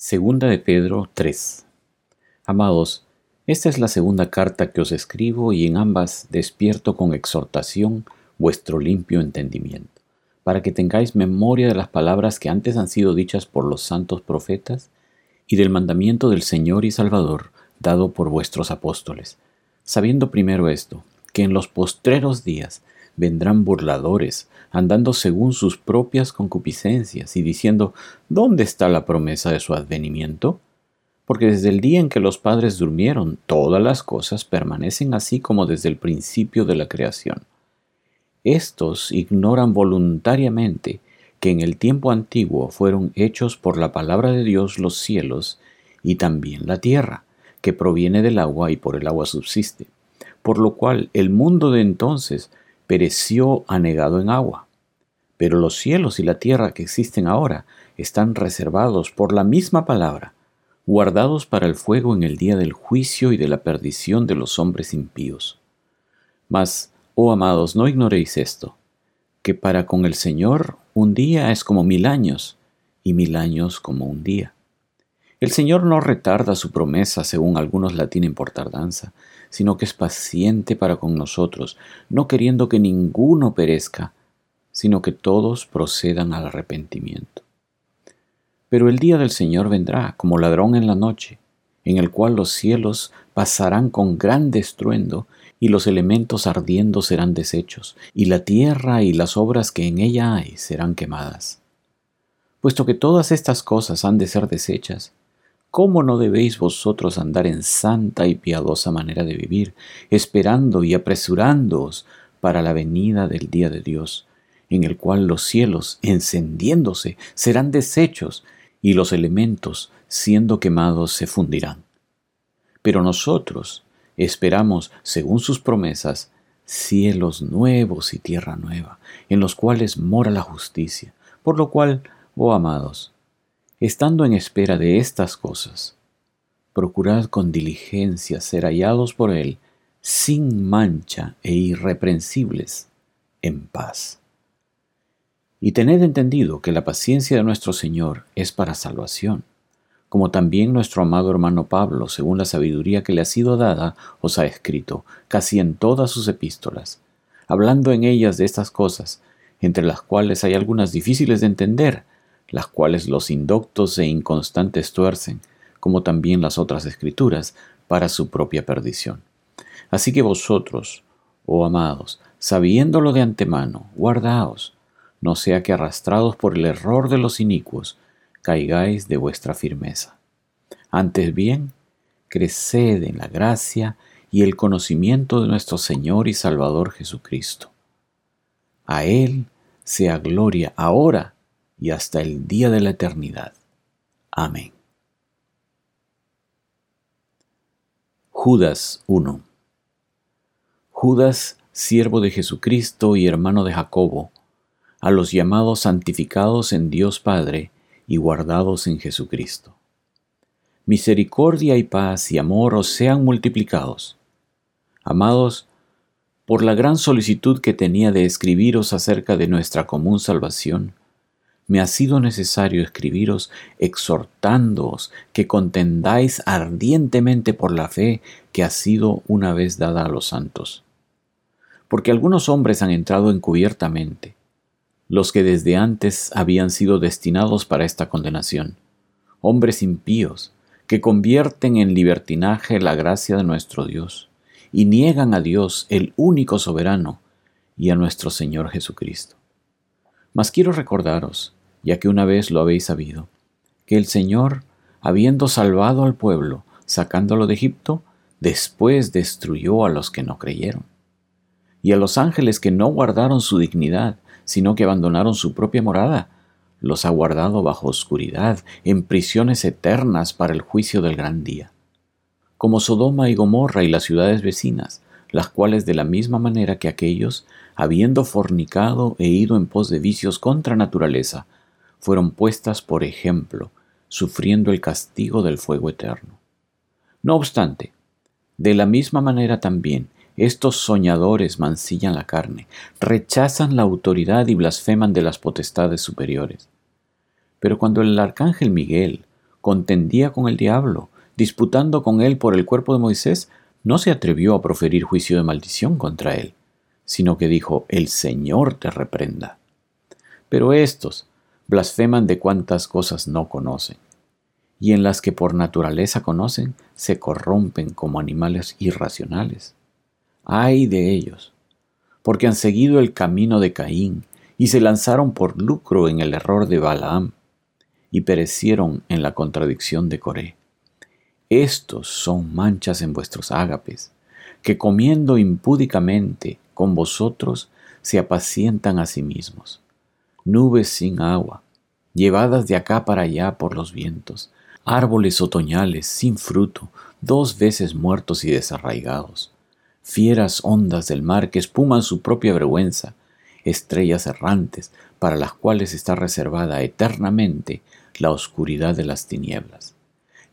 Segunda de Pedro 3. Amados, esta es la segunda carta que os escribo y en ambas despierto con exhortación vuestro limpio entendimiento, para que tengáis memoria de las palabras que antes han sido dichas por los santos profetas y del mandamiento del Señor y Salvador dado por vuestros apóstoles, sabiendo primero esto, que en los postreros días vendrán burladores, andando según sus propias concupiscencias y diciendo, ¿dónde está la promesa de su advenimiento? Porque desde el día en que los padres durmieron, todas las cosas permanecen así como desde el principio de la creación. Estos ignoran voluntariamente que en el tiempo antiguo fueron hechos por la palabra de Dios los cielos y también la tierra, que proviene del agua y por el agua subsiste, por lo cual el mundo de entonces pereció anegado en agua. Pero los cielos y la tierra que existen ahora están reservados por la misma palabra, guardados para el fuego en el día del juicio y de la perdición de los hombres impíos. Mas, oh amados, no ignoréis esto, que para con el Señor un día es como mil años, y mil años como un día. El Señor no retarda su promesa, según algunos la tienen por tardanza, sino que es paciente para con nosotros, no queriendo que ninguno perezca, sino que todos procedan al arrepentimiento. Pero el día del Señor vendrá como ladrón en la noche, en el cual los cielos pasarán con gran estruendo, y los elementos ardiendo serán deshechos, y la tierra y las obras que en ella hay serán quemadas. Puesto que todas estas cosas han de ser deshechas, ¿Cómo no debéis vosotros andar en santa y piadosa manera de vivir, esperando y apresurándoos para la venida del día de Dios, en el cual los cielos, encendiéndose, serán deshechos, y los elementos, siendo quemados, se fundirán? Pero nosotros esperamos, según sus promesas, cielos nuevos y tierra nueva, en los cuales mora la justicia, por lo cual, oh amados, Estando en espera de estas cosas, procurad con diligencia ser hallados por Él sin mancha e irreprensibles, en paz. Y tened entendido que la paciencia de nuestro Señor es para salvación, como también nuestro amado hermano Pablo, según la sabiduría que le ha sido dada, os ha escrito, casi en todas sus epístolas, hablando en ellas de estas cosas, entre las cuales hay algunas difíciles de entender, las cuales los indoctos e inconstantes tuercen, como también las otras escrituras, para su propia perdición. Así que vosotros, oh amados, sabiéndolo de antemano, guardaos, no sea que arrastrados por el error de los inicuos, caigáis de vuestra firmeza. Antes bien, creced en la gracia y el conocimiento de nuestro Señor y Salvador Jesucristo. A Él sea gloria ahora y hasta el día de la eternidad. Amén. Judas 1 Judas, siervo de Jesucristo y hermano de Jacobo, a los llamados santificados en Dios Padre y guardados en Jesucristo. Misericordia y paz y amor os sean multiplicados. Amados, por la gran solicitud que tenía de escribiros acerca de nuestra común salvación, me ha sido necesario escribiros exhortándoos que contendáis ardientemente por la fe que ha sido una vez dada a los santos. Porque algunos hombres han entrado encubiertamente, los que desde antes habían sido destinados para esta condenación, hombres impíos, que convierten en libertinaje la gracia de nuestro Dios, y niegan a Dios, el único soberano, y a nuestro Señor Jesucristo. Mas quiero recordaros, ya que una vez lo habéis sabido, que el Señor, habiendo salvado al pueblo, sacándolo de Egipto, después destruyó a los que no creyeron. Y a los ángeles que no guardaron su dignidad, sino que abandonaron su propia morada, los ha guardado bajo oscuridad, en prisiones eternas para el juicio del gran día. Como Sodoma y Gomorra y las ciudades vecinas, las cuales de la misma manera que aquellos, habiendo fornicado e ido en pos de vicios contra naturaleza, fueron puestas por ejemplo, sufriendo el castigo del fuego eterno. No obstante, de la misma manera también, estos soñadores mancillan la carne, rechazan la autoridad y blasfeman de las potestades superiores. Pero cuando el arcángel Miguel, contendía con el diablo, disputando con él por el cuerpo de Moisés, no se atrevió a proferir juicio de maldición contra él, sino que dijo, el Señor te reprenda. Pero estos blasfeman de cuantas cosas no conocen, y en las que por naturaleza conocen, se corrompen como animales irracionales. Ay de ellos, porque han seguido el camino de Caín, y se lanzaron por lucro en el error de Balaam, y perecieron en la contradicción de Coré. Estos son manchas en vuestros ágapes, que comiendo impúdicamente con vosotros se apacientan a sí mismos. Nubes sin agua, llevadas de acá para allá por los vientos, árboles otoñales sin fruto, dos veces muertos y desarraigados, fieras ondas del mar que espuman su propia vergüenza, estrellas errantes para las cuales está reservada eternamente la oscuridad de las tinieblas.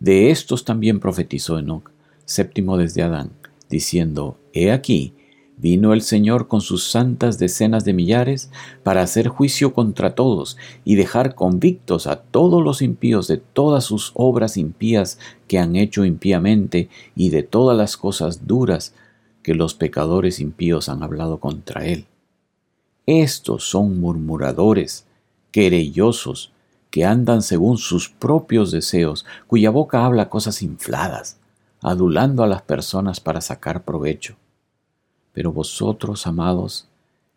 De estos también profetizó Enoch, séptimo desde Adán, diciendo, He aquí, vino el Señor con sus santas decenas de millares para hacer juicio contra todos y dejar convictos a todos los impíos de todas sus obras impías que han hecho impíamente y de todas las cosas duras que los pecadores impíos han hablado contra él. Estos son murmuradores, querellosos, que andan según sus propios deseos, cuya boca habla cosas infladas, adulando a las personas para sacar provecho. Pero vosotros, amados,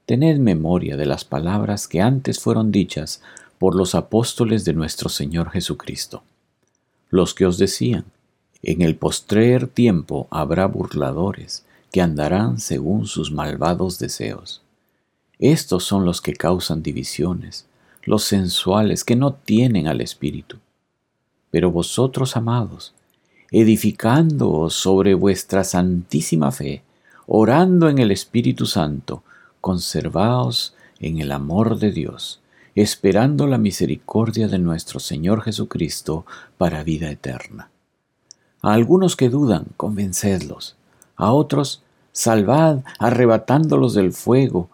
tened memoria de las palabras que antes fueron dichas por los apóstoles de nuestro Señor Jesucristo, los que os decían, en el postrer tiempo habrá burladores que andarán según sus malvados deseos. Estos son los que causan divisiones, los sensuales que no tienen al Espíritu. Pero vosotros, amados, edificándoos sobre vuestra santísima fe, orando en el Espíritu Santo, conservaos en el amor de Dios, esperando la misericordia de nuestro Señor Jesucristo para vida eterna. A algunos que dudan, convencedlos, a otros, salvad, arrebatándolos del fuego,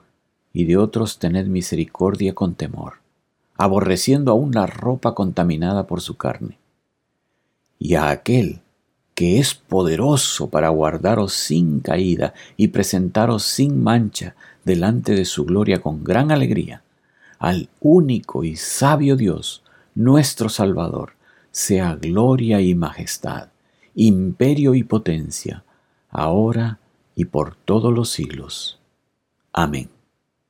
y de otros tened misericordia con temor aborreciendo aún la ropa contaminada por su carne. Y a aquel que es poderoso para guardaros sin caída y presentaros sin mancha delante de su gloria con gran alegría, al único y sabio Dios, nuestro Salvador, sea gloria y majestad, imperio y potencia, ahora y por todos los siglos. Amén.